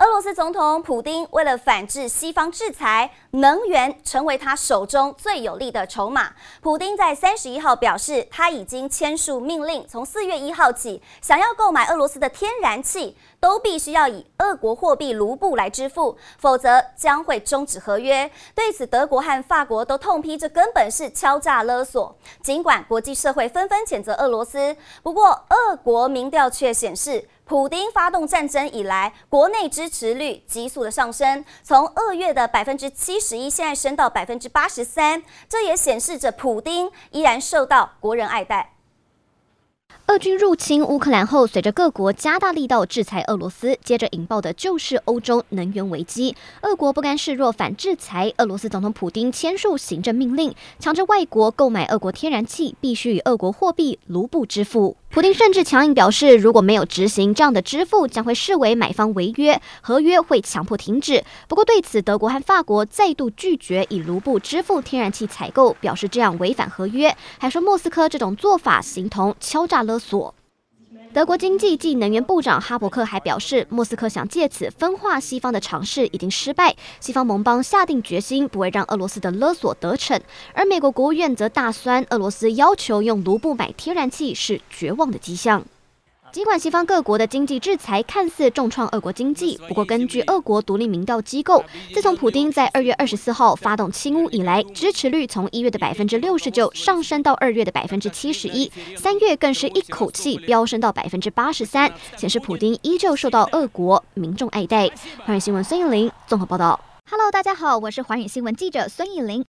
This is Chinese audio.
俄罗斯总统普丁为了反制西方制裁，能源成为他手中最有力的筹码。普丁在三十一号表示，他已经签署命令，从四月一号起，想要购买俄罗斯的天然气，都必须要以俄国货币卢布来支付，否则将会终止合约。对此，德国和法国都痛批，这根本是敲诈勒索。尽管国际社会纷纷谴责俄罗斯，不过俄国民调却显示，普丁发动战争以来，国内支持率急速的上升，从二月的百分之七十一，现在升到百分之八十三。这也显示着普丁依然受到国人爱戴。俄军入侵乌克兰后，随着各国加大力道制裁俄罗斯，接着引爆的就是欧洲能源危机。俄国不甘示弱，反制裁，俄罗斯总统普丁签署行政命令，强制外国购买俄国天然气必须以俄国货币卢布支付。普丁甚至强硬表示，如果没有执行这样的支付，将会视为买方违约，合约会强迫停止。不过对此，德国和法国再度拒绝以卢布支付天然气采购，表示这样违反合约，还说莫斯科这种做法形同敲诈勒索。德国经济及能源部长哈伯克还表示，莫斯科想借此分化西方的尝试已经失败，西方盟邦下定决心不会让俄罗斯的勒索得逞，而美国国务院则大酸俄罗斯要求用卢布买天然气是绝望的迹象。尽管西方各国的经济制裁看似重创俄国经济，不过根据俄国独立民调机构，自从普丁在二月二十四号发动侵乌以来，支持率从一月的百分之六十九上升到二月的百分之七十一，三月更是一口气飙升到百分之八十三，显示普丁依旧受到俄国民众爱戴。寰宇新闻孙艺林综合报道。Hello，大家好，我是寰宇新闻记者孙艺林。